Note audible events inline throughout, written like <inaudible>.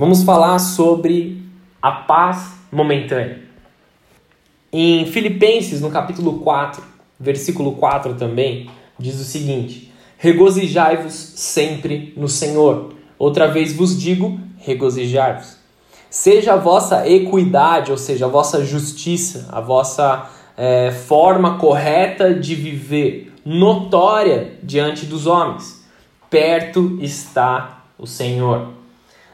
Vamos falar sobre a paz momentânea. Em Filipenses, no capítulo 4, versículo 4 também, diz o seguinte: Regozijai-vos sempre no Senhor. Outra vez vos digo, regozijai-vos. Seja a vossa equidade, ou seja, a vossa justiça, a vossa é, forma correta de viver, notória diante dos homens. Perto está o Senhor.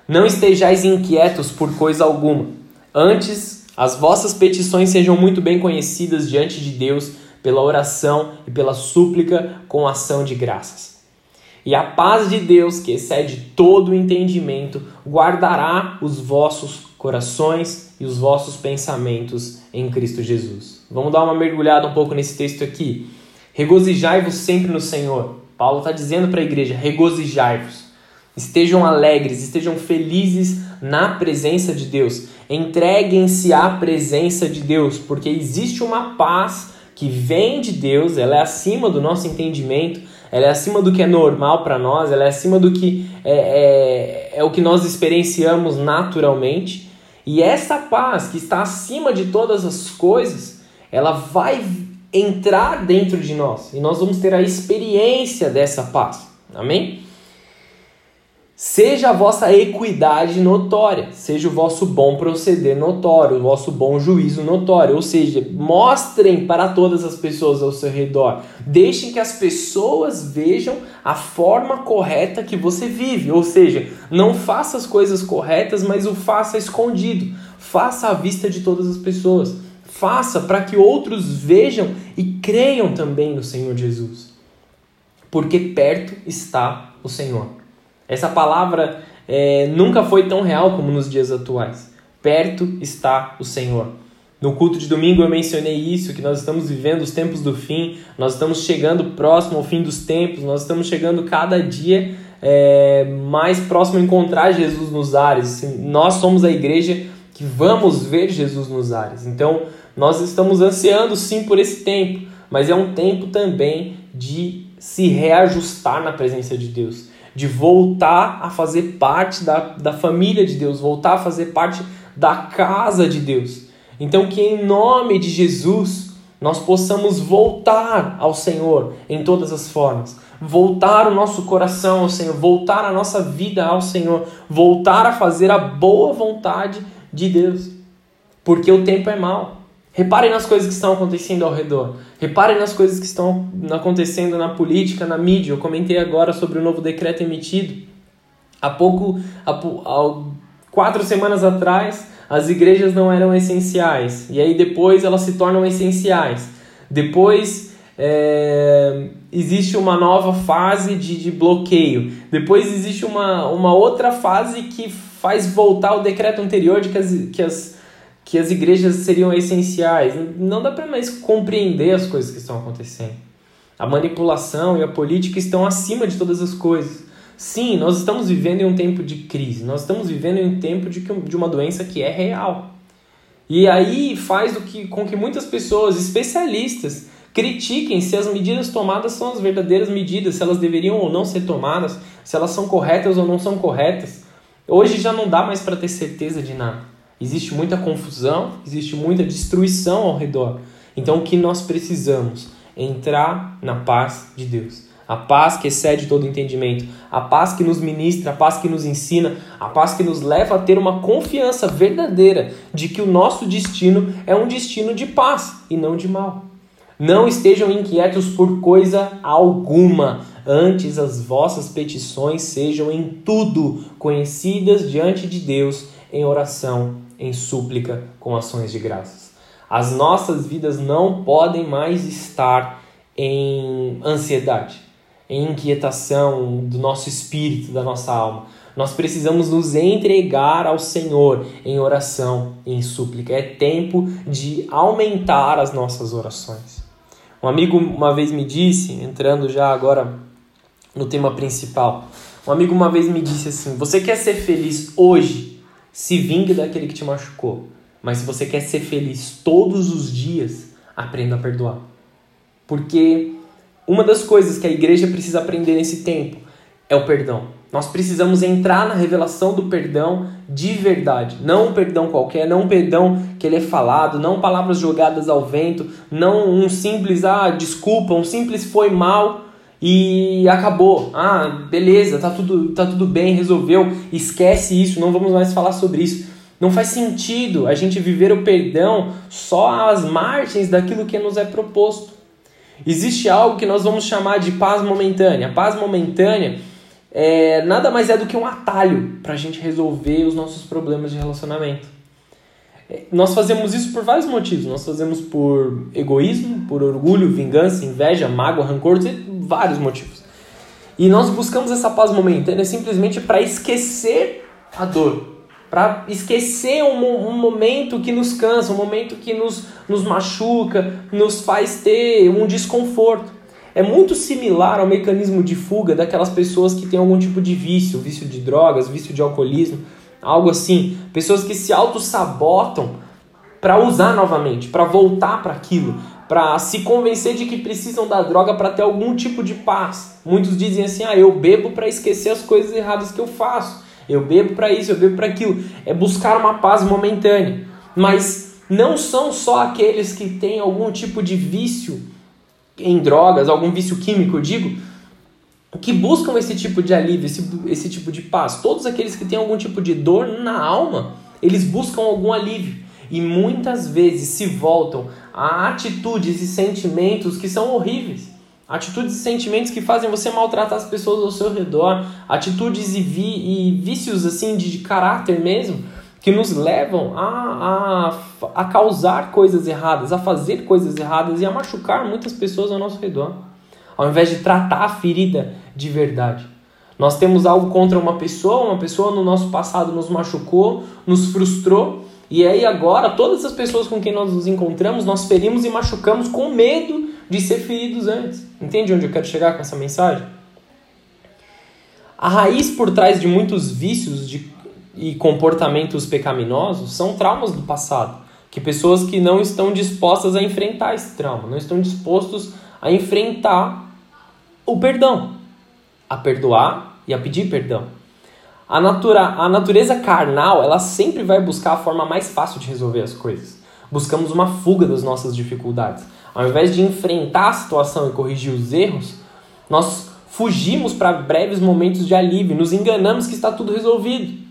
Não estejais inquietos por coisa alguma. Antes, as vossas petições sejam muito bem conhecidas diante de Deus pela oração e pela súplica com ação de graças. E a paz de Deus, que excede todo o entendimento, guardará os vossos corações e os vossos pensamentos em Cristo Jesus. Vamos dar uma mergulhada um pouco nesse texto aqui. Regozijai-vos sempre no Senhor. Paulo está dizendo para a igreja: regozijai-vos. Estejam alegres, estejam felizes na presença de Deus. Entreguem-se à presença de Deus, porque existe uma paz que vem de Deus, ela é acima do nosso entendimento, ela é acima do que é normal para nós, ela é acima do que é, é, é o que nós experienciamos naturalmente. E essa paz que está acima de todas as coisas, ela vai entrar dentro de nós e nós vamos ter a experiência dessa paz. Amém? Seja a vossa equidade notória, seja o vosso bom proceder notório, o vosso bom juízo notório, ou seja, mostrem para todas as pessoas ao seu redor. Deixem que as pessoas vejam a forma correta que você vive, ou seja, não faça as coisas corretas, mas o faça escondido. Faça à vista de todas as pessoas. Faça para que outros vejam e creiam também no Senhor Jesus. Porque perto está o Senhor. Essa palavra é, nunca foi tão real como nos dias atuais. Perto está o Senhor. No culto de domingo eu mencionei isso, que nós estamos vivendo os tempos do fim, nós estamos chegando próximo ao fim dos tempos, nós estamos chegando cada dia é, mais próximo a encontrar Jesus nos ares. Nós somos a igreja que vamos ver Jesus nos ares. Então, nós estamos ansiando sim por esse tempo, mas é um tempo também de se reajustar na presença de Deus de voltar a fazer parte da, da família de Deus, voltar a fazer parte da casa de Deus. Então, que em nome de Jesus nós possamos voltar ao Senhor em todas as formas, voltar o nosso coração ao Senhor, voltar a nossa vida ao Senhor, voltar a fazer a boa vontade de Deus, porque o tempo é mau. Reparem nas coisas que estão acontecendo ao redor. Reparem nas coisas que estão acontecendo na política, na mídia. Eu comentei agora sobre o novo decreto emitido. Há pouco, há, há quatro semanas atrás, as igrejas não eram essenciais. E aí depois elas se tornam essenciais. Depois é, existe uma nova fase de, de bloqueio. Depois existe uma, uma outra fase que faz voltar o decreto anterior de que as, que as que as igrejas seriam essenciais. Não dá para mais compreender as coisas que estão acontecendo. A manipulação e a política estão acima de todas as coisas. Sim, nós estamos vivendo em um tempo de crise, nós estamos vivendo em um tempo de, de uma doença que é real. E aí faz do que, com que muitas pessoas, especialistas, critiquem se as medidas tomadas são as verdadeiras medidas, se elas deveriam ou não ser tomadas, se elas são corretas ou não são corretas. Hoje já não dá mais para ter certeza de nada. Existe muita confusão, existe muita destruição ao redor. Então o que nós precisamos? Entrar na paz de Deus. A paz que excede todo entendimento, a paz que nos ministra, a paz que nos ensina, a paz que nos leva a ter uma confiança verdadeira de que o nosso destino é um destino de paz e não de mal. Não estejam inquietos por coisa alguma, antes as vossas petições sejam em tudo conhecidas diante de Deus em oração em súplica com ações de graças. As nossas vidas não podem mais estar em ansiedade, em inquietação do nosso espírito, da nossa alma. Nós precisamos nos entregar ao Senhor em oração, em súplica. É tempo de aumentar as nossas orações. Um amigo uma vez me disse, entrando já agora no tema principal, um amigo uma vez me disse assim: Você quer ser feliz hoje? Se vingue daquele que te machucou. Mas se você quer ser feliz todos os dias, aprenda a perdoar. Porque uma das coisas que a igreja precisa aprender nesse tempo é o perdão. Nós precisamos entrar na revelação do perdão de verdade. Não um perdão qualquer, não um perdão que ele é falado, não palavras jogadas ao vento, não um simples, ah, desculpa, um simples foi mal e acabou. Ah, beleza, tá tudo, tá tudo bem, resolveu. Esquece isso, não vamos mais falar sobre isso. Não faz sentido a gente viver o perdão só às margens daquilo que nos é proposto. Existe algo que nós vamos chamar de paz momentânea. Paz momentânea é, nada mais é do que um atalho para a gente resolver os nossos problemas de relacionamento. É, nós fazemos isso por vários motivos. Nós fazemos por egoísmo, por orgulho, vingança, inveja, mágoa, rancor, vários motivos. E nós buscamos essa paz momentânea simplesmente para esquecer a dor, para esquecer um, um, momento que nos cansa, um momento que nos, nos machuca, nos faz ter um desconforto é muito similar ao mecanismo de fuga daquelas pessoas que têm algum tipo de vício, vício de drogas, vício de alcoolismo, algo assim. Pessoas que se auto-sabotam para usar novamente, para voltar para aquilo, para se convencer de que precisam da droga para ter algum tipo de paz. Muitos dizem assim: "Ah, eu bebo para esquecer as coisas erradas que eu faço. Eu bebo para isso, eu bebo para aquilo". É buscar uma paz momentânea. Mas não são só aqueles que têm algum tipo de vício em drogas, algum vício químico, eu digo, que buscam esse tipo de alívio, esse, esse tipo de paz. Todos aqueles que têm algum tipo de dor na alma, eles buscam algum alívio. E muitas vezes se voltam a atitudes e sentimentos que são horríveis. Atitudes e sentimentos que fazem você maltratar as pessoas ao seu redor. Atitudes e, vi, e vícios assim de, de caráter mesmo que nos levam a, a, a causar coisas erradas, a fazer coisas erradas e a machucar muitas pessoas ao nosso redor, ao invés de tratar a ferida de verdade. Nós temos algo contra uma pessoa, uma pessoa no nosso passado nos machucou, nos frustrou, e aí agora todas as pessoas com quem nós nos encontramos, nós ferimos e machucamos com medo de ser feridos antes. Entende onde eu quero chegar com essa mensagem? A raiz por trás de muitos vícios, de e comportamentos pecaminosos são traumas do passado, que pessoas que não estão dispostas a enfrentar esse trauma, não estão dispostos a enfrentar o perdão, a perdoar e a pedir perdão. A, natura, a natureza carnal, ela sempre vai buscar a forma mais fácil de resolver as coisas. Buscamos uma fuga das nossas dificuldades. Ao invés de enfrentar a situação e corrigir os erros, nós fugimos para breves momentos de alívio, nos enganamos que está tudo resolvido.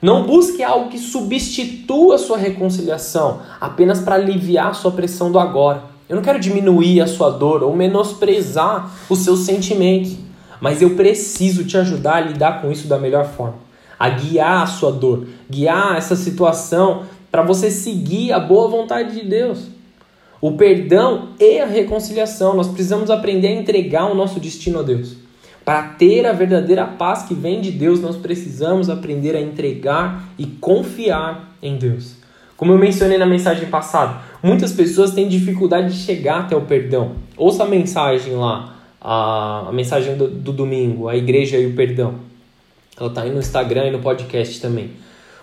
Não busque algo que substitua a sua reconciliação apenas para aliviar a sua pressão do agora. Eu não quero diminuir a sua dor ou menosprezar os seus sentimentos, mas eu preciso te ajudar a lidar com isso da melhor forma, a guiar a sua dor, guiar essa situação para você seguir a boa vontade de Deus. O perdão e a reconciliação, nós precisamos aprender a entregar o nosso destino a Deus. Para ter a verdadeira paz que vem de Deus, nós precisamos aprender a entregar e confiar em Deus. Como eu mencionei na mensagem passada, muitas pessoas têm dificuldade de chegar até o perdão. Ouça a mensagem lá, a, a mensagem do, do, domingo, a igreja e o perdão. Ela está aí no Instagram e no podcast também.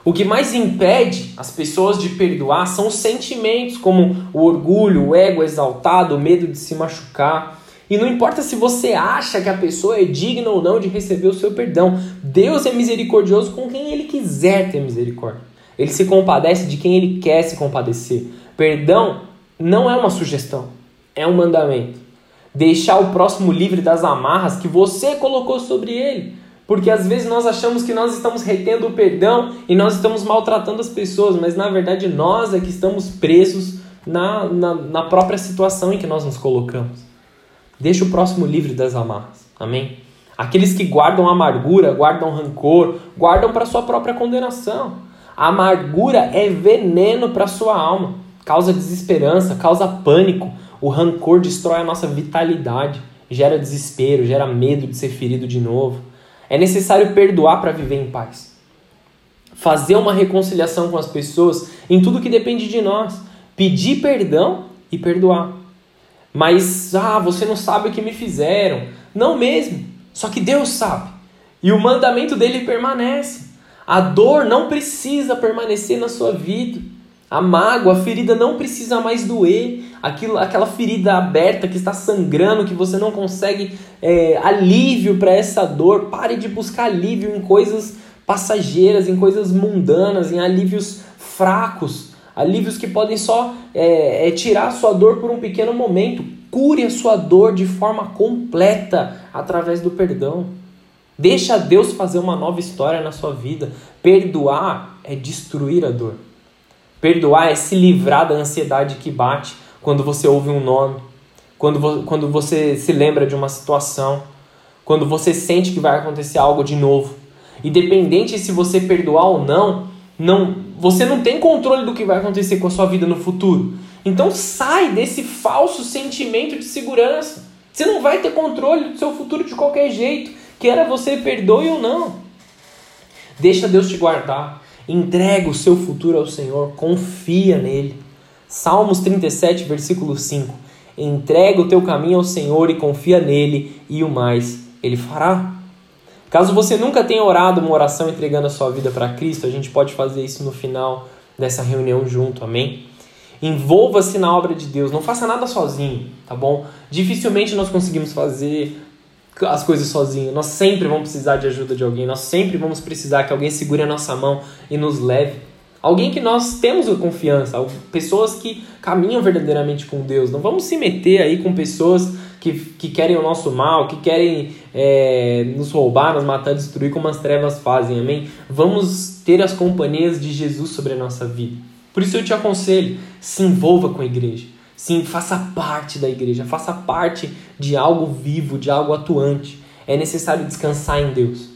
O que mais impede as pessoas de perdoar são os sentimentos, como o orgulho, o ego exaltado, o medo de se machucar. E não importa se você acha que a pessoa é digna ou não de receber o seu perdão, Deus é misericordioso com quem Ele quiser ter misericórdia. Ele se compadece de quem Ele quer se compadecer. Perdão não é uma sugestão, é um mandamento. Deixar o próximo livre das amarras que você colocou sobre ele. Porque às vezes nós achamos que nós estamos retendo o perdão e nós estamos maltratando as pessoas, mas na verdade nós é que estamos presos na, na, na própria situação em que nós nos colocamos. Deixa o próximo livre das amarras. Amém? Aqueles que guardam amargura, guardam rancor, guardam para sua própria condenação. A amargura é veneno para sua alma, causa desesperança, causa pânico. O rancor destrói a nossa vitalidade, gera desespero, gera medo de ser ferido de novo. É necessário perdoar para viver em paz. Fazer uma reconciliação com as pessoas em tudo que depende de nós. Pedir perdão e perdoar. Mas, ah, você não sabe o que me fizeram. Não mesmo. Só que Deus sabe. E o mandamento dele permanece. A dor não precisa permanecer na sua vida. A mágoa, a ferida não precisa mais doer. Aquilo, aquela ferida aberta que está sangrando, que você não consegue é, alívio para essa dor. Pare de buscar alívio em coisas passageiras, em coisas mundanas, em alívios fracos, alívios que podem só é, é, tirar a sua dor por um pequeno momento. Cure a sua dor de forma completa através do perdão. Deixa Deus fazer uma nova história na sua vida. Perdoar é destruir a dor. Perdoar é se livrar da ansiedade que bate quando você ouve um nome, quando, quando você se lembra de uma situação, quando você sente que vai acontecer algo de novo. Independente se você perdoar ou não, não, você não tem controle do que vai acontecer com a sua vida no futuro. Então sai desse falso sentimento de segurança. Você não vai ter controle do seu futuro de qualquer jeito, quer você perdoe ou não. Deixa Deus te guardar. Entrega o seu futuro ao Senhor, confia nele. Salmos 37, versículo 5. Entrega o teu caminho ao Senhor e confia nele, e o mais ele fará. Caso você nunca tenha orado uma oração entregando a sua vida para Cristo, a gente pode fazer isso no final dessa reunião junto, amém? Envolva-se na obra de Deus, não faça nada sozinho, tá bom? Dificilmente nós conseguimos fazer as coisas sozinho. Nós sempre vamos precisar de ajuda de alguém. Nós sempre vamos precisar que alguém segure a nossa mão e nos leve. Alguém que nós temos confiança, pessoas que caminham verdadeiramente com Deus. Não vamos se meter aí com pessoas que, que querem o nosso mal, que querem é, nos roubar, nos matar, destruir, como as trevas fazem, amém? Vamos ter as companhias de Jesus sobre a nossa vida. Por isso eu te aconselho, se envolva com a igreja. Sim, faça parte da igreja, faça parte de algo vivo, de algo atuante. É necessário descansar em Deus.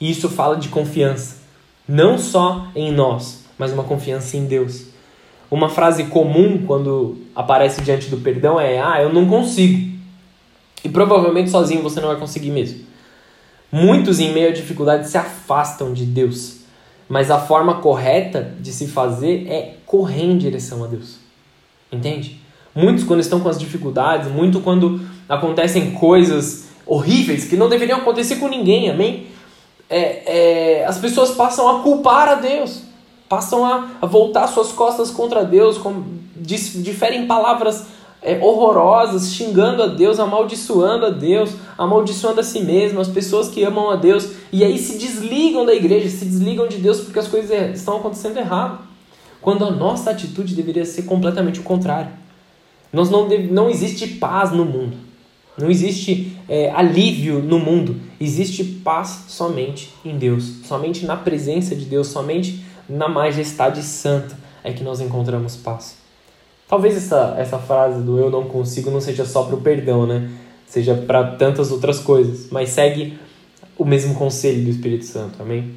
E isso fala de confiança, não só em nós, mas uma confiança em Deus. Uma frase comum quando aparece diante do perdão é: Ah, eu não consigo. E provavelmente sozinho você não vai conseguir mesmo. Muitos, em meio à dificuldade, se afastam de Deus. Mas a forma correta de se fazer é correr em direção a Deus. Entende? Muitos, quando estão com as dificuldades, muito quando acontecem coisas horríveis que não deveriam acontecer com ninguém, amém? É, é, as pessoas passam a culpar a Deus, passam a, a voltar suas costas contra Deus, com, diferem palavras é, horrorosas, xingando a Deus, amaldiçoando a Deus, amaldiçoando a si mesmo, as pessoas que amam a Deus, e aí se desligam da igreja, se desligam de Deus porque as coisas estão acontecendo errado. Quando a nossa atitude deveria ser completamente o contrário. Nós não, não existe paz no mundo. Não existe é, alívio no mundo. Existe paz somente em Deus. Somente na presença de Deus, somente na majestade santa é que nós encontramos paz. Talvez essa, essa frase do eu não consigo não seja só para o perdão, né? Seja para tantas outras coisas. Mas segue o mesmo conselho do Espírito Santo, amém?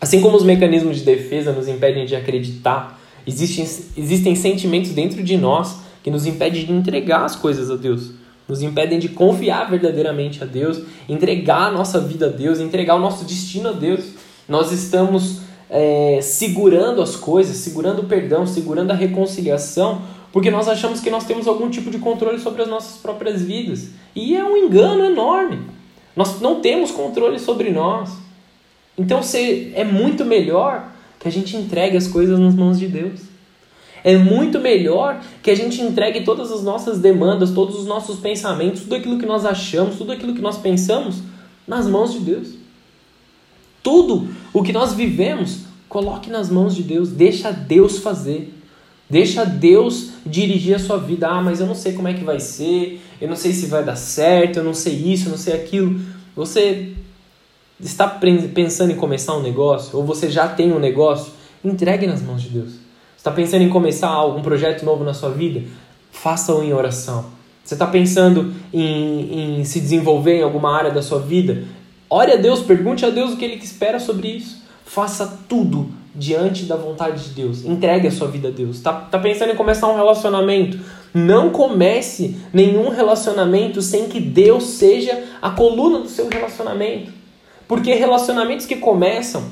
Assim como os mecanismos de defesa nos impedem de acreditar, existem, existem sentimentos dentro de nós que nos impede de entregar as coisas a Deus, nos impedem de confiar verdadeiramente a Deus, entregar a nossa vida a Deus, entregar o nosso destino a Deus. Nós estamos é, segurando as coisas, segurando o perdão, segurando a reconciliação, porque nós achamos que nós temos algum tipo de controle sobre as nossas próprias vidas. E é um engano enorme. Nós não temos controle sobre nós. Então é muito melhor que a gente entregue as coisas nas mãos de Deus. É muito melhor que a gente entregue todas as nossas demandas, todos os nossos pensamentos, tudo aquilo que nós achamos, tudo aquilo que nós pensamos nas mãos de Deus. Tudo o que nós vivemos, coloque nas mãos de Deus, deixa Deus fazer. Deixa Deus dirigir a sua vida. Ah, mas eu não sei como é que vai ser, eu não sei se vai dar certo, eu não sei isso, eu não sei aquilo. Você está pensando em começar um negócio, ou você já tem um negócio, entregue nas mãos de Deus está pensando em começar algum projeto novo na sua vida? Faça-o em oração. Você está pensando em, em se desenvolver em alguma área da sua vida? Ore a Deus, pergunte a Deus o que Ele espera sobre isso. Faça tudo diante da vontade de Deus. Entregue a sua vida a Deus. Está tá pensando em começar um relacionamento? Não comece nenhum relacionamento sem que Deus seja a coluna do seu relacionamento. Porque relacionamentos que começam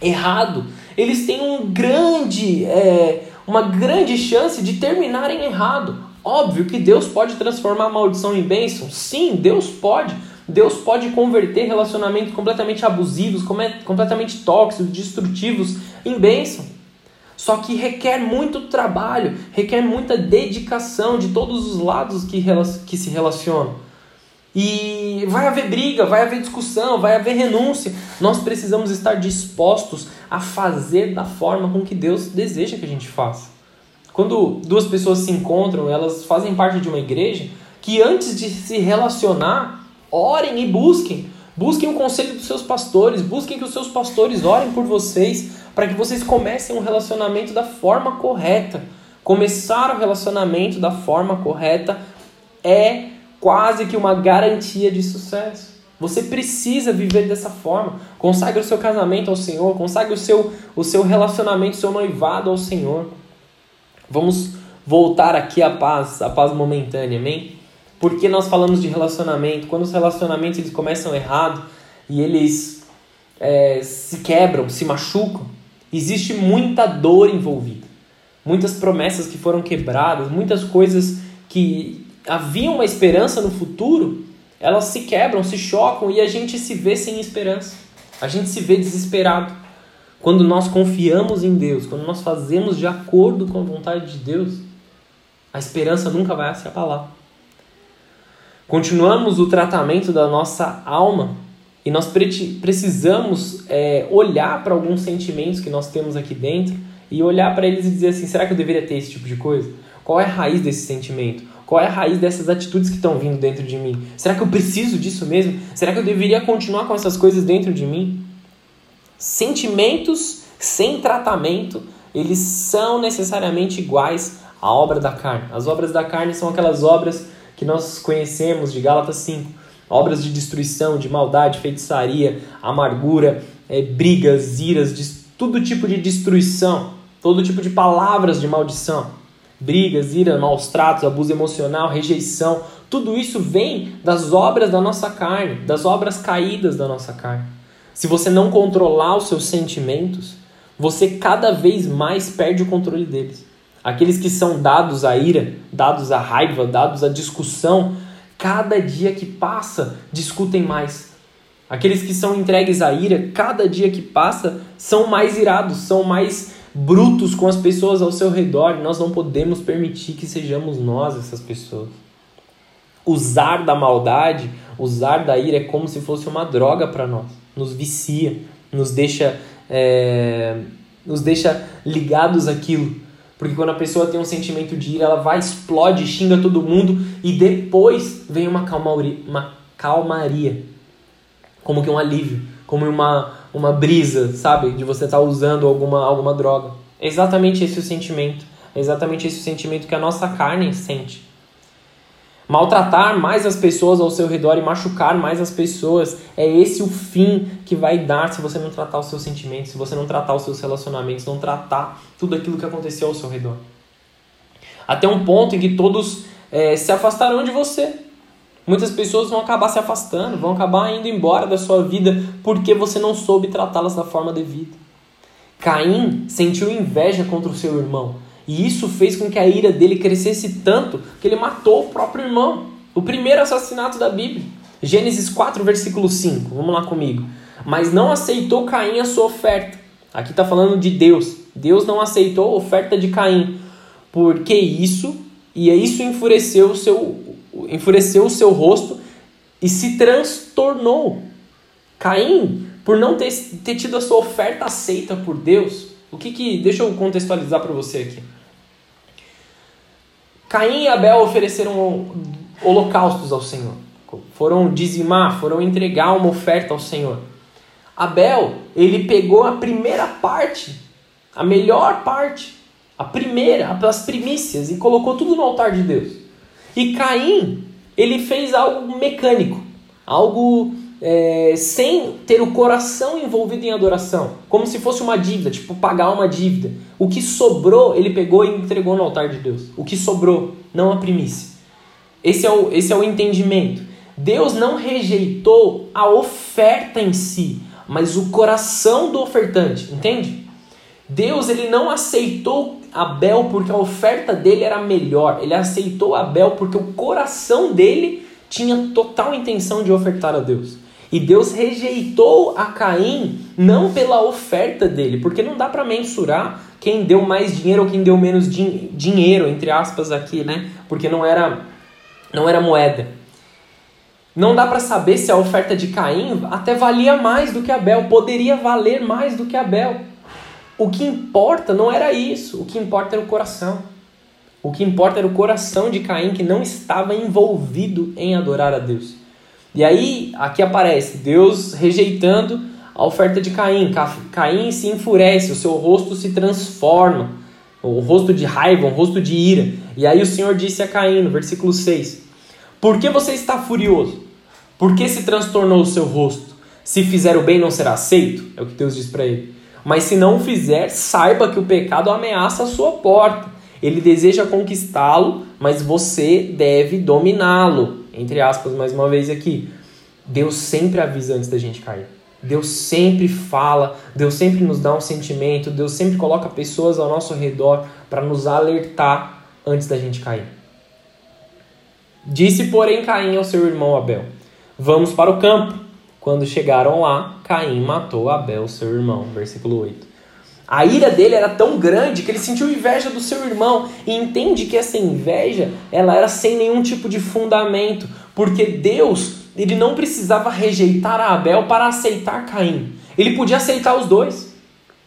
errado, eles têm um grande, é, uma grande chance de terminarem errado. Óbvio que Deus pode transformar a maldição em bênção. Sim, Deus pode. Deus pode converter relacionamentos completamente abusivos, completamente tóxicos, destrutivos em bênção. Só que requer muito trabalho, requer muita dedicação de todos os lados que, que se relacionam. E vai haver briga, vai haver discussão, vai haver renúncia. Nós precisamos estar dispostos a fazer da forma com que Deus deseja que a gente faça. Quando duas pessoas se encontram, elas fazem parte de uma igreja, que antes de se relacionar, orem e busquem. Busquem o conselho dos seus pastores, busquem que os seus pastores orem por vocês, para que vocês comecem um relacionamento da forma correta. Começar o relacionamento da forma correta é quase que uma garantia de sucesso. Você precisa viver dessa forma. Consagre o seu casamento ao Senhor, consagre o seu, o seu relacionamento, o seu noivado ao Senhor. Vamos voltar aqui à paz, à paz momentânea, amém? Porque nós falamos de relacionamento, quando os relacionamentos eles começam errado e eles é, se quebram, se machucam, existe muita dor envolvida. Muitas promessas que foram quebradas, muitas coisas que haviam uma esperança no futuro, elas se quebram, se chocam e a gente se vê sem esperança. A gente se vê desesperado. Quando nós confiamos em Deus, quando nós fazemos de acordo com a vontade de Deus, a esperança nunca vai se abalar. Continuamos o tratamento da nossa alma e nós precisamos é, olhar para alguns sentimentos que nós temos aqui dentro e olhar para eles e dizer assim: será que eu deveria ter esse tipo de coisa? Qual é a raiz desse sentimento? Qual é a raiz dessas atitudes que estão vindo dentro de mim? Será que eu preciso disso mesmo? Será que eu deveria continuar com essas coisas dentro de mim? Sentimentos sem tratamento, eles são necessariamente iguais à obra da carne. As obras da carne são aquelas obras que nós conhecemos de Gálatas 5. Obras de destruição, de maldade, feitiçaria, amargura, é, brigas, iras, todo tipo de destruição, todo tipo de palavras de maldição. Brigas, ira, maus tratos, abuso emocional, rejeição, tudo isso vem das obras da nossa carne, das obras caídas da nossa carne. Se você não controlar os seus sentimentos, você cada vez mais perde o controle deles. Aqueles que são dados à ira, dados à raiva, dados à discussão, cada dia que passa discutem mais. Aqueles que são entregues à ira, cada dia que passa são mais irados, são mais brutos com as pessoas ao seu redor. Nós não podemos permitir que sejamos nós essas pessoas. Usar da maldade, usar da ira é como se fosse uma droga para nós. Nos vicia, nos deixa, é, nos deixa ligados àquilo. Porque quando a pessoa tem um sentimento de ira, ela vai, explode, xinga todo mundo e depois vem uma calmaria, uma calmaria. Como que um alívio, como uma, uma brisa, sabe? De você estar tá usando alguma, alguma droga. É exatamente esse o sentimento. É exatamente esse o sentimento que a nossa carne sente. Maltratar mais as pessoas ao seu redor e machucar mais as pessoas é esse o fim que vai dar se você não tratar os seus sentimentos, se você não tratar os seus relacionamentos, não tratar tudo aquilo que aconteceu ao seu redor. Até um ponto em que todos é, se afastarão de você. Muitas pessoas vão acabar se afastando, vão acabar indo embora da sua vida porque você não soube tratá-las da forma devida. Caim sentiu inveja contra o seu irmão e isso fez com que a ira dele crescesse tanto que ele matou o próprio irmão. O primeiro assassinato da Bíblia. Gênesis 4, versículo 5. Vamos lá comigo. Mas não aceitou Caim a sua oferta. Aqui está falando de Deus. Deus não aceitou a oferta de Caim. Porque isso, e isso enfureceu o seu, enfureceu o seu rosto e se transtornou. Caim, por não ter, ter tido a sua oferta aceita por Deus, o que que. Deixa eu contextualizar para você aqui. Caim e Abel ofereceram holocaustos ao Senhor. Foram dizimar, foram entregar uma oferta ao Senhor. Abel, ele pegou a primeira parte, a melhor parte, a primeira, as primícias e colocou tudo no altar de Deus. E Caim, ele fez algo mecânico, algo é, sem ter o coração envolvido em adoração, como se fosse uma dívida, tipo pagar uma dívida. O que sobrou, ele pegou e entregou no altar de Deus. O que sobrou, não a primícia. Esse é o, esse é o entendimento. Deus não rejeitou a oferta em si, mas o coração do ofertante, entende? Deus ele não aceitou Abel porque a oferta dele era melhor. Ele aceitou Abel porque o coração dele tinha total intenção de ofertar a Deus. E Deus rejeitou a Caim não pela oferta dele, porque não dá para mensurar quem deu mais dinheiro ou quem deu menos din dinheiro, entre aspas aqui, né? Porque não era não era moeda. Não dá para saber se a oferta de Caim até valia mais do que Abel, poderia valer mais do que Abel. O que importa não era isso, o que importa era o coração. O que importa era o coração de Caim que não estava envolvido em adorar a Deus. E aí, aqui aparece Deus rejeitando a oferta de Caim. Caim se enfurece, o seu rosto se transforma, o rosto de raiva, um rosto de ira. E aí o Senhor disse a Caim, no versículo 6: Por que você está furioso? Por que se transtornou o seu rosto? Se fizer o bem, não será aceito? É o que Deus diz para ele. Mas se não fizer, saiba que o pecado ameaça a sua porta. Ele deseja conquistá-lo, mas você deve dominá-lo. Entre aspas, mais uma vez aqui. Deus sempre avisa antes da gente cair. Deus sempre fala, Deus sempre nos dá um sentimento, Deus sempre coloca pessoas ao nosso redor para nos alertar antes da gente cair. Disse, porém, Caim ao seu irmão Abel: Vamos para o campo. Quando chegaram lá, Caim matou Abel, seu irmão. Versículo 8. A ira dele era tão grande que ele sentiu inveja do seu irmão e entende que essa inveja ela era sem nenhum tipo de fundamento, porque Deus ele não precisava rejeitar Abel para aceitar Caim. Ele podia aceitar os dois.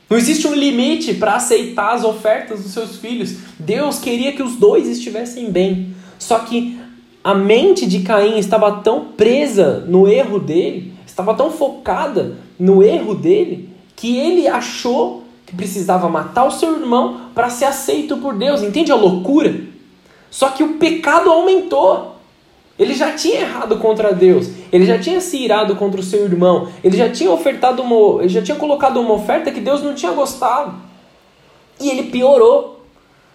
Não existe um limite para aceitar as ofertas dos seus filhos. Deus queria que os dois estivessem bem. Só que a mente de Caim estava tão presa no erro dele, estava tão focada no erro dele, que ele achou que precisava matar o seu irmão para ser aceito por Deus. Entende a loucura? Só que o pecado aumentou. Ele já tinha errado contra Deus, ele já tinha se irado contra o seu irmão, ele já tinha ofertado uma, ele já tinha colocado uma oferta que Deus não tinha gostado. E ele piorou.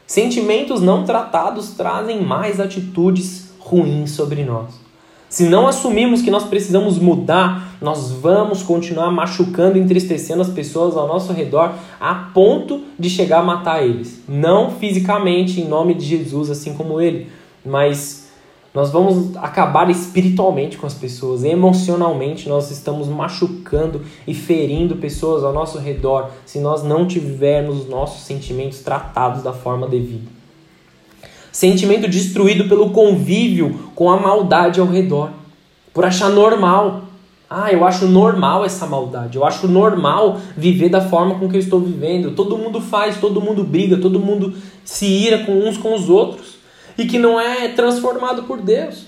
Sentimentos não tratados trazem mais atitudes ruins sobre nós. Se não assumirmos que nós precisamos mudar, nós vamos continuar machucando entristecendo as pessoas ao nosso redor a ponto de chegar a matar eles. Não fisicamente, em nome de Jesus, assim como ele, mas nós vamos acabar espiritualmente com as pessoas, emocionalmente nós estamos machucando e ferindo pessoas ao nosso redor se nós não tivermos os nossos sentimentos tratados da forma devida. Sentimento destruído pelo convívio com a maldade ao redor. Por achar normal. Ah, eu acho normal essa maldade. Eu acho normal viver da forma com que eu estou vivendo. Todo mundo faz, todo mundo briga, todo mundo se ira com uns com os outros. E que não é transformado por Deus.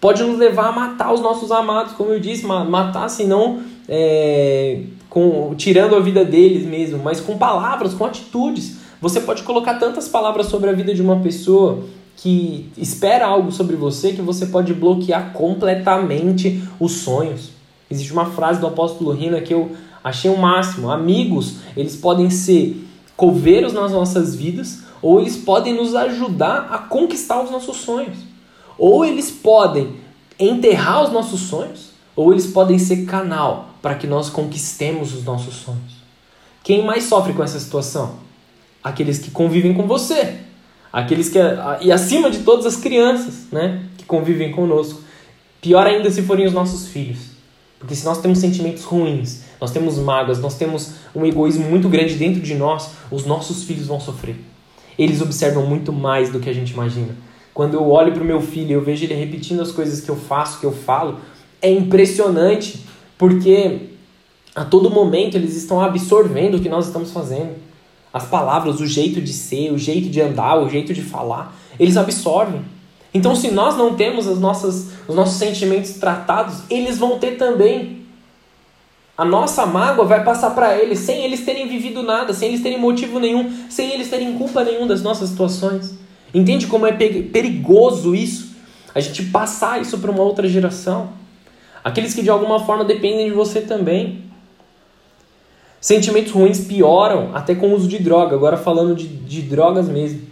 Pode nos levar a matar os nossos amados, como eu disse, matar assim, não é, com, tirando a vida deles mesmo, mas com palavras, com atitudes. Você pode colocar tantas palavras sobre a vida de uma pessoa que espera algo sobre você que você pode bloquear completamente os sonhos. Existe uma frase do apóstolo Rina que eu achei o máximo. Amigos, eles podem ser coveiros nas nossas vidas ou eles podem nos ajudar a conquistar os nossos sonhos. Ou eles podem enterrar os nossos sonhos, ou eles podem ser canal para que nós conquistemos os nossos sonhos. Quem mais sofre com essa situação? Aqueles que convivem com você, aqueles que e acima de todas as crianças, né, que convivem conosco. Pior ainda se forem os nossos filhos, porque se nós temos sentimentos ruins, nós temos mágoas, nós temos um egoísmo muito grande dentro de nós, os nossos filhos vão sofrer. Eles observam muito mais do que a gente imagina. Quando eu olho para o meu filho e eu vejo ele repetindo as coisas que eu faço, que eu falo, é impressionante, porque a todo momento eles estão absorvendo o que nós estamos fazendo as palavras, o jeito de ser, o jeito de andar, o jeito de falar, eles absorvem. Então, se nós não temos as nossas, os nossos sentimentos tratados, eles vão ter também. A nossa mágoa vai passar para eles, sem eles terem vivido nada, sem eles terem motivo nenhum, sem eles terem culpa nenhum das nossas situações. Entende como é perigoso isso? A gente passar isso para uma outra geração. Aqueles que de alguma forma dependem de você também. Sentimentos ruins pioram até com o uso de droga, agora falando de, de drogas mesmo,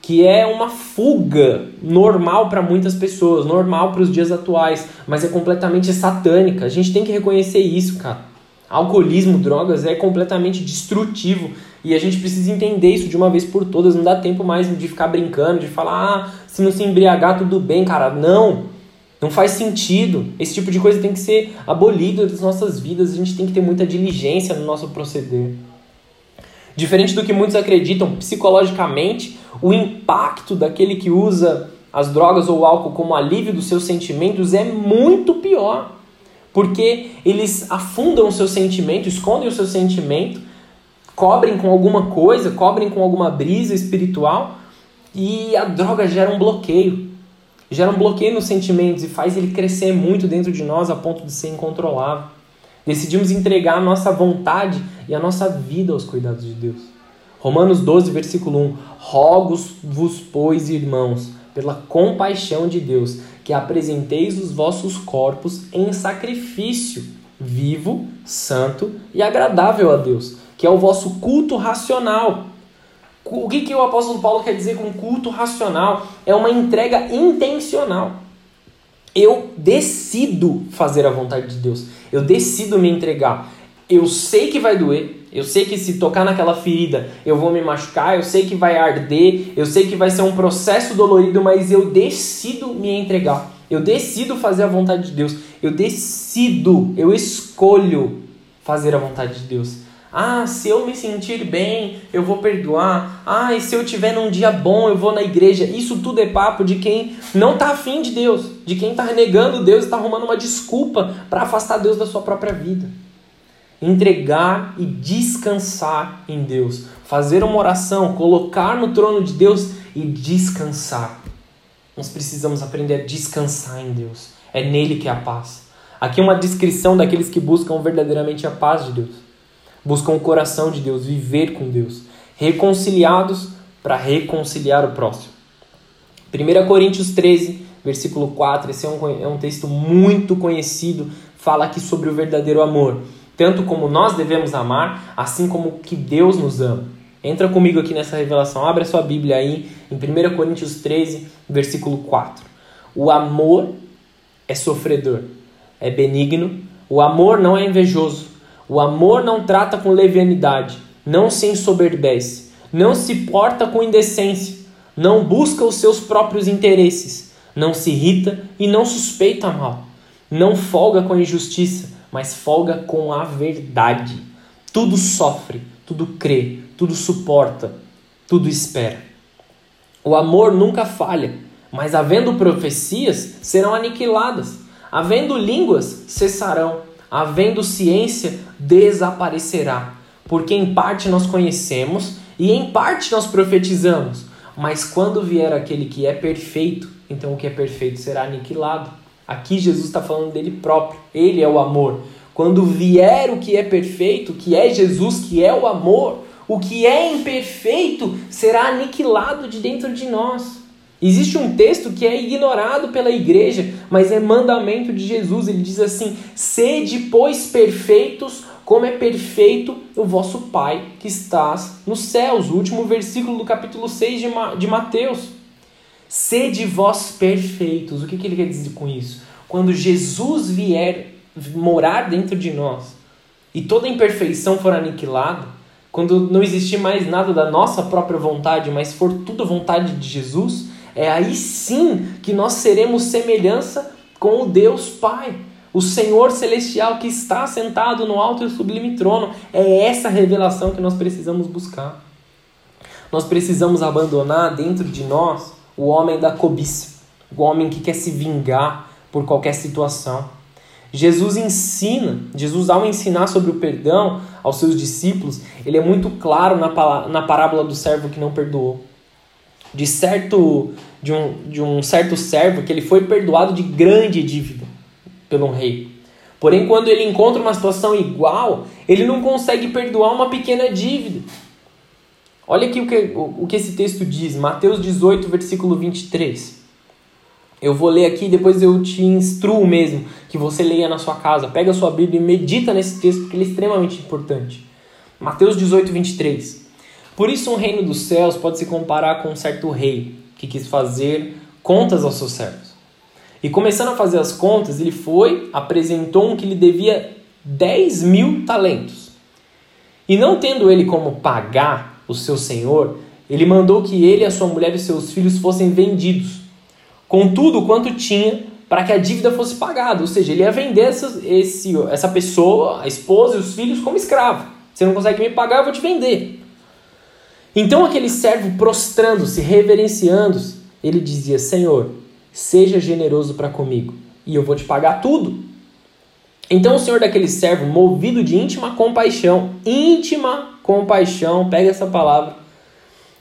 que é uma fuga normal para muitas pessoas, normal para os dias atuais, mas é completamente satânica. A gente tem que reconhecer isso, cara. Alcoolismo, drogas é completamente destrutivo e a gente precisa entender isso de uma vez por todas. Não dá tempo mais de ficar brincando, de falar, ah, se não se embriagar, tudo bem, cara. Não! Não faz sentido. Esse tipo de coisa tem que ser abolido das nossas vidas. A gente tem que ter muita diligência no nosso proceder. Diferente do que muitos acreditam, psicologicamente, o impacto daquele que usa as drogas ou o álcool como alívio dos seus sentimentos é muito pior. Porque eles afundam o seu sentimento, escondem o seu sentimento, cobrem com alguma coisa, cobrem com alguma brisa espiritual e a droga gera um bloqueio. Gera um bloqueio nos sentimentos e faz ele crescer muito dentro de nós a ponto de ser incontrolável. Decidimos entregar a nossa vontade e a nossa vida aos cuidados de Deus. Romanos 12, versículo 1: Rogo-vos, pois, irmãos, pela compaixão de Deus, que apresenteis os vossos corpos em sacrifício vivo, santo e agradável a Deus, que é o vosso culto racional. O que, que o apóstolo Paulo quer dizer com culto racional? É uma entrega intencional. Eu decido fazer a vontade de Deus. Eu decido me entregar. Eu sei que vai doer. Eu sei que se tocar naquela ferida eu vou me machucar. Eu sei que vai arder. Eu sei que vai ser um processo dolorido, mas eu decido me entregar. Eu decido fazer a vontade de Deus. Eu decido, eu escolho fazer a vontade de Deus. Ah, se eu me sentir bem, eu vou perdoar. Ah, e se eu tiver num dia bom, eu vou na igreja. Isso tudo é papo de quem não está afim de Deus, de quem está renegando Deus e está arrumando uma desculpa para afastar Deus da sua própria vida. Entregar e descansar em Deus. Fazer uma oração, colocar no trono de Deus e descansar. Nós precisamos aprender a descansar em Deus. É nele que há paz. Aqui é uma descrição daqueles que buscam verdadeiramente a paz de Deus buscam o coração de Deus, viver com Deus, reconciliados para reconciliar o próximo. 1 Coríntios 13, versículo 4, esse é um, é um texto muito conhecido, fala aqui sobre o verdadeiro amor. Tanto como nós devemos amar, assim como que Deus nos ama. Entra comigo aqui nessa revelação, abre a sua Bíblia aí, em 1 Coríntios 13, versículo 4. O amor é sofredor, é benigno, o amor não é invejoso, o amor não trata com levianidade, não se ensoberbece, não se porta com indecência, não busca os seus próprios interesses, não se irrita e não suspeita mal, não folga com a injustiça, mas folga com a verdade. Tudo sofre, tudo crê, tudo suporta, tudo espera. O amor nunca falha, mas havendo profecias, serão aniquiladas, havendo línguas, cessarão havendo ciência, desaparecerá. Porque em parte nós conhecemos e em parte nós profetizamos. Mas quando vier aquele que é perfeito, então o que é perfeito será aniquilado. Aqui Jesus está falando dele próprio. Ele é o amor. Quando vier o que é perfeito, que é Jesus, que é o amor, o que é imperfeito será aniquilado de dentro de nós. Existe um texto que é ignorado pela igreja, mas é mandamento de Jesus. Ele diz assim: Sede, pois, perfeitos, como é perfeito o vosso Pai que estás nos céus. O último versículo do capítulo 6 de, Ma de Mateus. Sede vós perfeitos. O que, que ele quer dizer com isso? Quando Jesus vier morar dentro de nós e toda imperfeição for aniquilada, quando não existir mais nada da nossa própria vontade, mas for tudo vontade de Jesus, é aí sim que nós seremos semelhança com o Deus Pai, o Senhor celestial que está sentado no alto e sublime trono. É essa revelação que nós precisamos buscar. Nós precisamos abandonar dentro de nós o homem da cobiça, o homem que quer se vingar por qualquer situação. Jesus ensina, Jesus ao ensinar sobre o perdão aos seus discípulos, ele é muito claro na, na parábola do servo que não perdoou de certo de um, de um certo servo que ele foi perdoado de grande dívida pelo rei. Porém, quando ele encontra uma situação igual, ele não consegue perdoar uma pequena dívida. Olha aqui o que, o, o que esse texto diz, Mateus 18, versículo 23. Eu vou ler aqui depois eu te instruo mesmo que você leia na sua casa. Pega a sua Bíblia e medita nesse texto porque ele é extremamente importante. Mateus 18, 23. Por isso, um reino dos céus pode se comparar com um certo rei que quis fazer contas aos seus servos. E começando a fazer as contas, ele foi, apresentou um que lhe devia 10 mil talentos. E não tendo ele como pagar o seu senhor, ele mandou que ele, a sua mulher e seus filhos fossem vendidos, com tudo quanto tinha, para que a dívida fosse pagada. Ou seja, ele ia vender essa, esse, essa pessoa, a esposa e os filhos, como escravo. Você não consegue me pagar, eu vou te vender. Então aquele servo prostrando-se, reverenciando-se, ele dizia: Senhor, seja generoso para comigo e eu vou te pagar tudo. Então o senhor daquele servo, movido de íntima compaixão, íntima compaixão, pega essa palavra,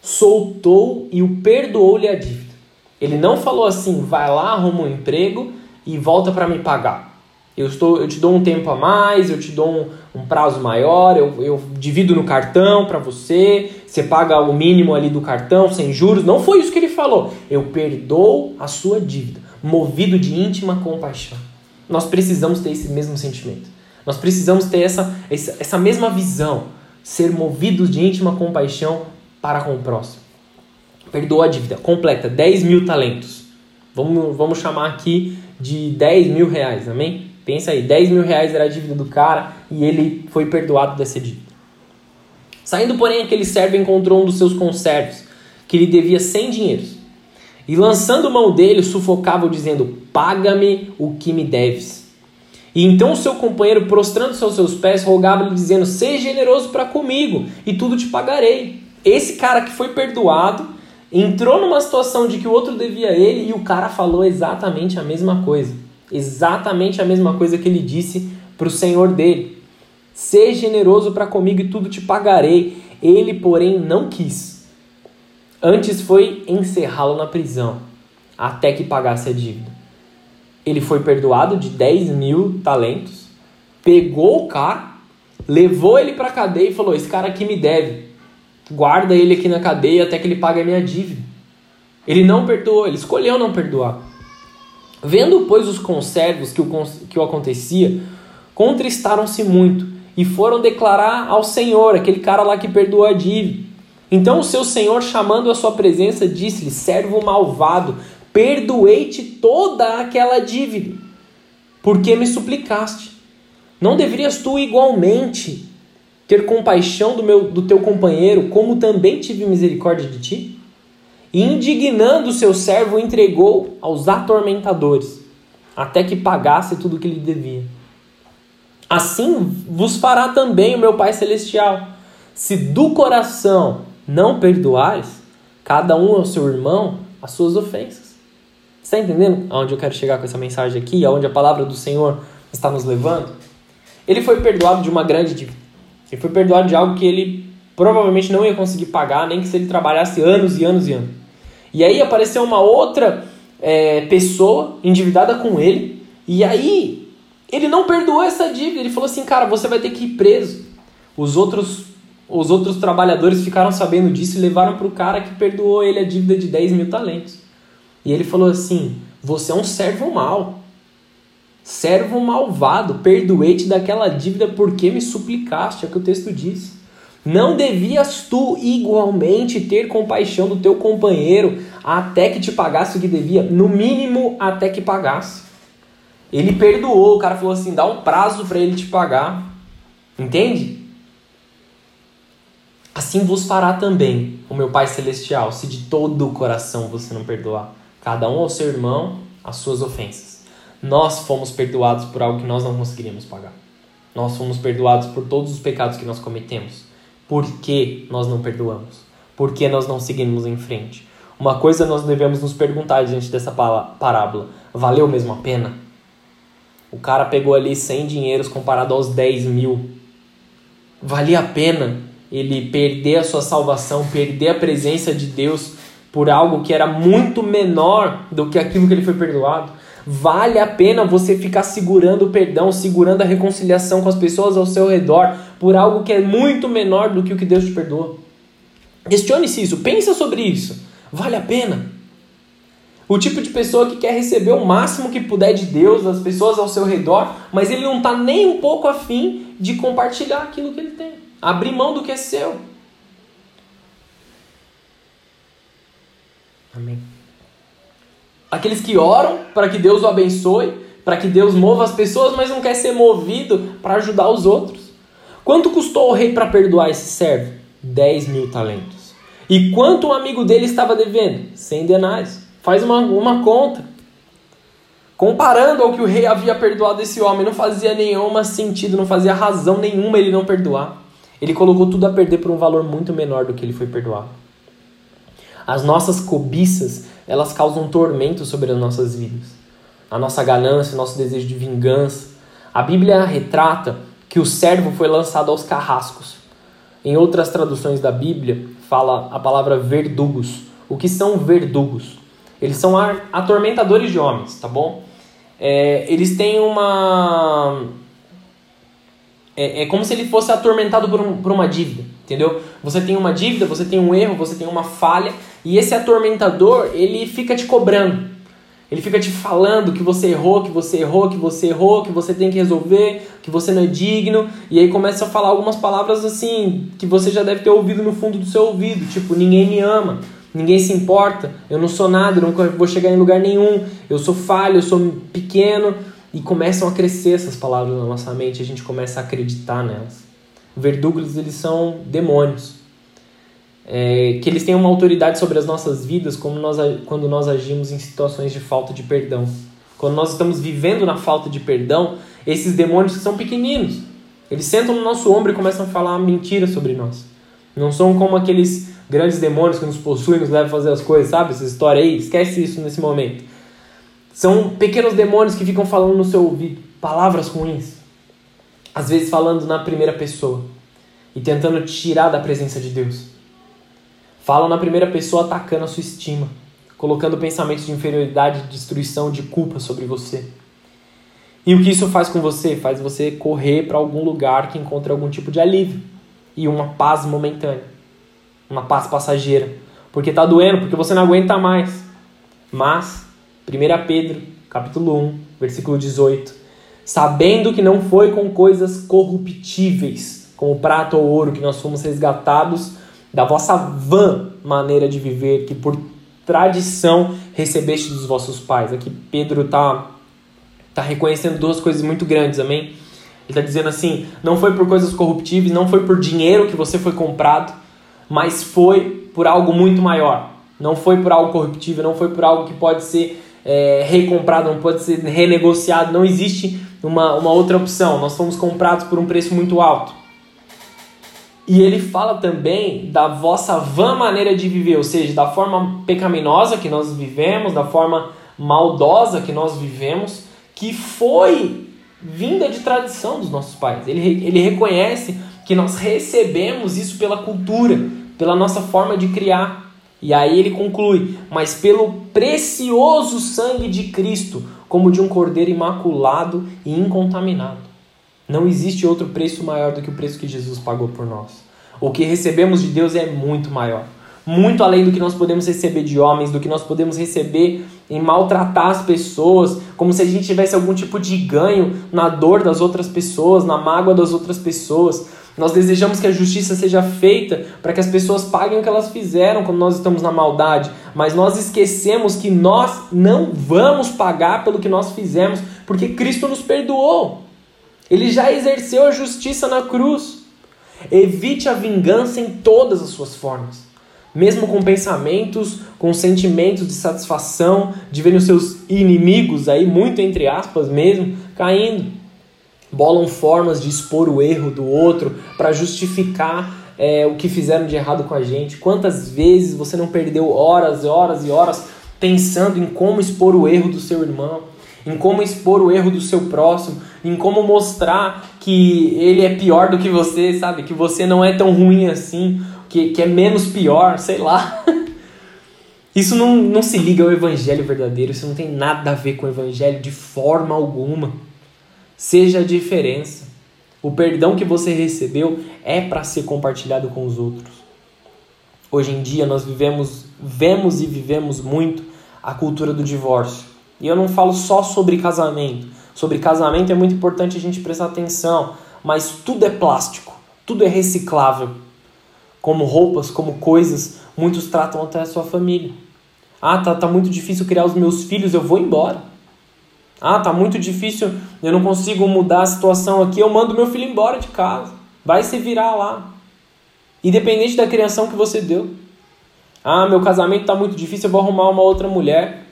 soltou e o perdoou-lhe a dívida. Ele não falou assim, vai lá, arruma um emprego e volta para me pagar. Eu, estou, eu te dou um tempo a mais, eu te dou um, um prazo maior, eu, eu divido no cartão para você, você paga o mínimo ali do cartão, sem juros. Não foi isso que ele falou. Eu perdoo a sua dívida, movido de íntima compaixão. Nós precisamos ter esse mesmo sentimento. Nós precisamos ter essa, essa, essa mesma visão, ser movidos de íntima compaixão para com o próximo. Perdoa a dívida completa, 10 mil talentos. Vamos, vamos chamar aqui de 10 mil reais, amém? Pensa aí, 10 mil reais era a dívida do cara e ele foi perdoado dessa dívida. Saindo, porém, aquele servo encontrou um dos seus conservos, que lhe devia 100 dinheiros. E lançando mão dele, sufocava-o, dizendo: Paga-me o que me deves. E então o seu companheiro, prostrando-se aos seus pés, rogava-lhe, dizendo: Seja generoso para comigo, e tudo te pagarei. Esse cara que foi perdoado entrou numa situação de que o outro devia a ele, e o cara falou exatamente a mesma coisa. Exatamente a mesma coisa que ele disse para o senhor dele. Seja generoso para comigo e tudo te pagarei. Ele, porém, não quis. Antes foi encerrá-lo na prisão, até que pagasse a dívida. Ele foi perdoado de 10 mil talentos, pegou o cara, levou ele para a cadeia e falou: Esse cara aqui me deve, guarda ele aqui na cadeia até que ele pague a minha dívida. Ele não perdoou, ele escolheu não perdoar. Vendo, pois, os conservos que o, que o acontecia, contristaram-se muito e foram declarar ao Senhor, aquele cara lá que perdoou a dívida. Então o seu senhor, chamando a sua presença, disse-lhe: Servo malvado, perdoei-te toda aquela dívida, porque me suplicaste. Não deverias tu igualmente ter compaixão do, meu, do teu companheiro, como também tive misericórdia de ti? E indignando o seu servo, entregou aos atormentadores, até que pagasse tudo o que lhe devia. Assim vos fará também o meu Pai Celestial. Se do coração não perdoares, cada um ao seu irmão as suas ofensas. Está entendendo aonde eu quero chegar com essa mensagem aqui? Aonde a palavra do Senhor está nos levando? Ele foi perdoado de uma grande dívida. Ele foi perdoado de algo que ele provavelmente não ia conseguir pagar, nem que se ele trabalhasse anos e anos e anos. E aí apareceu uma outra é, pessoa endividada com ele, e aí ele não perdoou essa dívida. Ele falou assim, cara, você vai ter que ir preso. Os outros, os outros trabalhadores ficaram sabendo disso e levaram para o cara que perdoou ele a dívida de 10 mil talentos. E ele falou assim: Você é um servo mau. Servo malvado, perdoei-te daquela dívida porque me suplicaste, é o que o texto diz. Não devias tu igualmente ter compaixão do teu companheiro até que te pagasse o que devia? No mínimo, até que pagasse. Ele perdoou, o cara falou assim: dá um prazo para ele te pagar. Entende? Assim vos fará também o meu Pai Celestial, se de todo o coração você não perdoar, cada um ao seu irmão as suas ofensas. Nós fomos perdoados por algo que nós não conseguiríamos pagar. Nós fomos perdoados por todos os pecados que nós cometemos. Por que nós não perdoamos? Por que nós não seguimos em frente? Uma coisa nós devemos nos perguntar diante dessa parábola: valeu mesmo a pena? O cara pegou ali 100 dinheiros comparado aos 10 mil. Valia a pena ele perder a sua salvação, perder a presença de Deus por algo que era muito menor do que aquilo que ele foi perdoado? Vale a pena você ficar segurando o perdão, segurando a reconciliação com as pessoas ao seu redor por algo que é muito menor do que o que Deus te perdoou? Questione-se isso, pensa sobre isso. Vale a pena? O tipo de pessoa que quer receber o máximo que puder de Deus, das pessoas ao seu redor, mas ele não está nem um pouco afim de compartilhar aquilo que ele tem. Abrir mão do que é seu. Amém. Aqueles que oram para que Deus o abençoe, para que Deus mova as pessoas, mas não quer ser movido para ajudar os outros. Quanto custou o rei para perdoar esse servo? 10 mil talentos. E quanto o amigo dele estava devendo? 100 denários. Faz uma, uma conta. Comparando ao que o rei havia perdoado esse homem, não fazia nenhum sentido, não fazia razão nenhuma ele não perdoar. Ele colocou tudo a perder por um valor muito menor do que ele foi perdoado. As nossas cobiças, elas causam tormento sobre as nossas vidas. A nossa ganância, o nosso desejo de vingança. A Bíblia retrata que o servo foi lançado aos carrascos. Em outras traduções da Bíblia, fala a palavra verdugos. O que são verdugos? Eles são atormentadores de homens, tá bom? É, eles têm uma. É, é, como se ele fosse atormentado por, um, por uma dívida, entendeu? Você tem uma dívida, você tem um erro, você tem uma falha, e esse atormentador, ele fica te cobrando. Ele fica te falando que você errou, que você errou, que você errou, que você tem que resolver, que você não é digno. E aí começa a falar algumas palavras assim que você já deve ter ouvido no fundo do seu ouvido, tipo, ninguém me ama, ninguém se importa, eu não sou nada, eu nunca vou chegar em lugar nenhum, eu sou falho, eu sou pequeno. E começam a crescer essas palavras na nossa mente, a gente começa a acreditar nelas. Verdugos, eles são demônios é, que eles têm uma autoridade sobre as nossas vidas como nós, quando nós agimos em situações de falta de perdão. Quando nós estamos vivendo na falta de perdão, esses demônios são pequeninos, eles sentam no nosso ombro e começam a falar mentiras sobre nós. Não são como aqueles grandes demônios que nos possuem, nos levam a fazer as coisas, sabe? Essa história aí, esquece isso nesse momento. São pequenos demônios que ficam falando no seu ouvido palavras ruins, às vezes falando na primeira pessoa e tentando te tirar da presença de Deus. Falam na primeira pessoa atacando a sua estima, colocando pensamentos de inferioridade, de destruição, de culpa sobre você. E o que isso faz com você? Faz você correr para algum lugar que encontre algum tipo de alívio e uma paz momentânea, uma paz passageira, porque está doendo, porque você não aguenta mais. Mas 1 Pedro, capítulo 1, versículo 18, sabendo que não foi com coisas corruptíveis, como prata ou ouro, que nós fomos resgatados da vossa vã maneira de viver, que por tradição recebeste dos vossos pais. Aqui Pedro está tá reconhecendo duas coisas muito grandes, amém? Ele está dizendo assim: não foi por coisas corruptíveis, não foi por dinheiro que você foi comprado, mas foi por algo muito maior. Não foi por algo corruptível, não foi por algo que pode ser é, recomprado, não pode ser renegociado. Não existe uma, uma outra opção. Nós fomos comprados por um preço muito alto. E ele fala também da vossa vã maneira de viver, ou seja, da forma pecaminosa que nós vivemos, da forma maldosa que nós vivemos, que foi vinda de tradição dos nossos pais. Ele, ele reconhece que nós recebemos isso pela cultura, pela nossa forma de criar. E aí ele conclui: Mas pelo precioso sangue de Cristo, como de um cordeiro imaculado e incontaminado. Não existe outro preço maior do que o preço que Jesus pagou por nós. O que recebemos de Deus é muito maior. Muito além do que nós podemos receber de homens, do que nós podemos receber em maltratar as pessoas, como se a gente tivesse algum tipo de ganho na dor das outras pessoas, na mágoa das outras pessoas. Nós desejamos que a justiça seja feita para que as pessoas paguem o que elas fizeram quando nós estamos na maldade, mas nós esquecemos que nós não vamos pagar pelo que nós fizemos, porque Cristo nos perdoou. Ele já exerceu a justiça na cruz. Evite a vingança em todas as suas formas. Mesmo com pensamentos, com sentimentos de satisfação, de ver os seus inimigos aí, muito entre aspas mesmo, caindo. Bolam formas de expor o erro do outro para justificar é, o que fizeram de errado com a gente. Quantas vezes você não perdeu horas e horas e horas pensando em como expor o erro do seu irmão? em como expor o erro do seu próximo, em como mostrar que ele é pior do que você, sabe? Que você não é tão ruim assim, que, que é menos pior, sei lá. <laughs> Isso não, não se liga ao evangelho verdadeiro, isso não tem nada a ver com o evangelho de forma alguma. Seja a diferença. O perdão que você recebeu é para ser compartilhado com os outros. Hoje em dia nós vivemos, vemos e vivemos muito a cultura do divórcio. E eu não falo só sobre casamento. Sobre casamento é muito importante a gente prestar atenção, mas tudo é plástico, tudo é reciclável. Como roupas, como coisas, muitos tratam até a sua família. Ah, tá, tá muito difícil criar os meus filhos, eu vou embora. Ah, tá muito difícil, eu não consigo mudar a situação aqui, eu mando meu filho embora de casa. Vai se virar lá. Independente da criação que você deu. Ah, meu casamento tá muito difícil, eu vou arrumar uma outra mulher.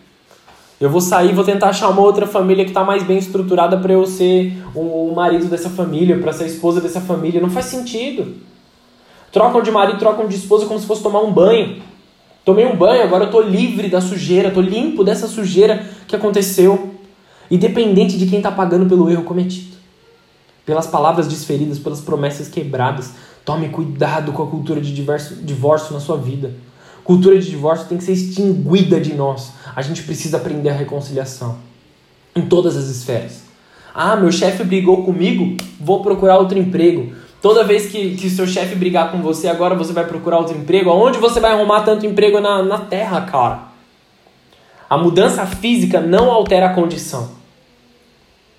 Eu vou sair, vou tentar achar uma outra família que está mais bem estruturada para eu ser o marido dessa família, para ser a esposa dessa família. Não faz sentido. Trocam de marido, trocam de esposa como se fosse tomar um banho. Tomei um banho, agora eu estou livre da sujeira, estou limpo dessa sujeira que aconteceu. Independente de quem está pagando pelo erro cometido. Pelas palavras desferidas, pelas promessas quebradas. Tome cuidado com a cultura de divórcio na sua vida. Cultura de divórcio tem que ser extinguida de nós. A gente precisa aprender a reconciliação em todas as esferas. Ah, meu chefe brigou comigo, vou procurar outro emprego. Toda vez que, que seu chefe brigar com você, agora você vai procurar outro emprego. Aonde você vai arrumar tanto emprego na, na terra, cara? A mudança física não altera a condição.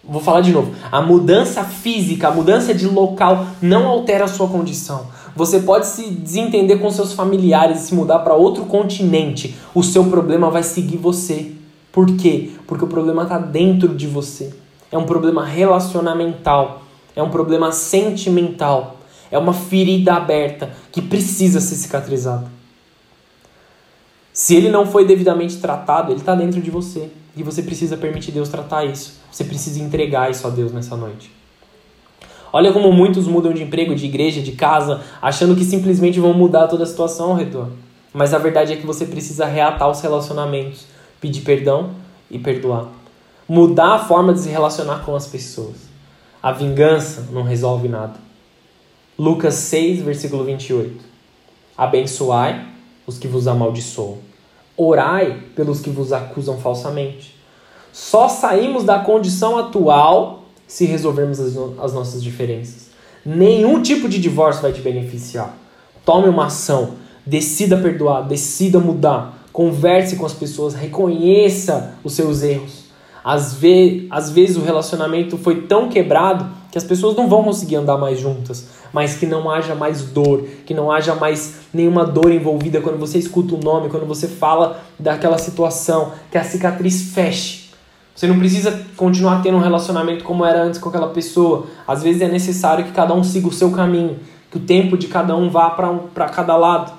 Vou falar de novo. A mudança física, a mudança de local não altera a sua condição. Você pode se desentender com seus familiares e se mudar para outro continente. O seu problema vai seguir você. Por quê? Porque o problema está dentro de você. É um problema relacionamental. É um problema sentimental. É uma ferida aberta que precisa ser cicatrizada. Se ele não foi devidamente tratado, ele está dentro de você. E você precisa permitir Deus tratar isso. Você precisa entregar isso a Deus nessa noite. Olha como muitos mudam de emprego, de igreja, de casa, achando que simplesmente vão mudar toda a situação ao redor. Mas a verdade é que você precisa reatar os relacionamentos, pedir perdão e perdoar. Mudar a forma de se relacionar com as pessoas. A vingança não resolve nada. Lucas 6, versículo 28. Abençoai os que vos amaldiçoam. Orai pelos que vos acusam falsamente. Só saímos da condição atual se resolvermos as, as nossas diferenças. Nenhum tipo de divórcio vai te beneficiar. Tome uma ação, decida perdoar, decida mudar, converse com as pessoas, reconheça os seus erros. Às, ve às vezes o relacionamento foi tão quebrado que as pessoas não vão conseguir andar mais juntas, mas que não haja mais dor, que não haja mais nenhuma dor envolvida quando você escuta o nome, quando você fala daquela situação, que a cicatriz feche. Você não precisa continuar tendo um relacionamento como era antes com aquela pessoa. Às vezes é necessário que cada um siga o seu caminho, que o tempo de cada um vá para um, cada lado,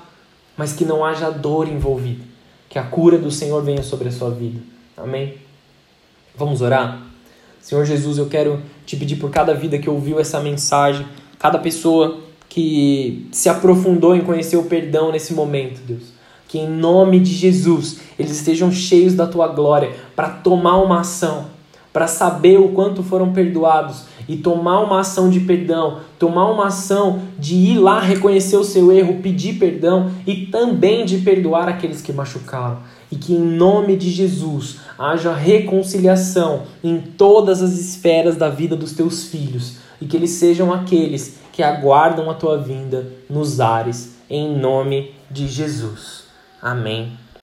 mas que não haja dor envolvida. Que a cura do Senhor venha sobre a sua vida. Amém? Vamos orar? Senhor Jesus, eu quero te pedir por cada vida que ouviu essa mensagem, cada pessoa que se aprofundou em conhecer o perdão nesse momento, Deus. Que em nome de Jesus eles estejam cheios da tua glória para tomar uma ação, para saber o quanto foram perdoados e tomar uma ação de perdão, tomar uma ação de ir lá reconhecer o seu erro, pedir perdão e também de perdoar aqueles que machucaram. E que em nome de Jesus haja reconciliação em todas as esferas da vida dos teus filhos e que eles sejam aqueles que aguardam a tua vinda nos ares, em nome de Jesus. Amém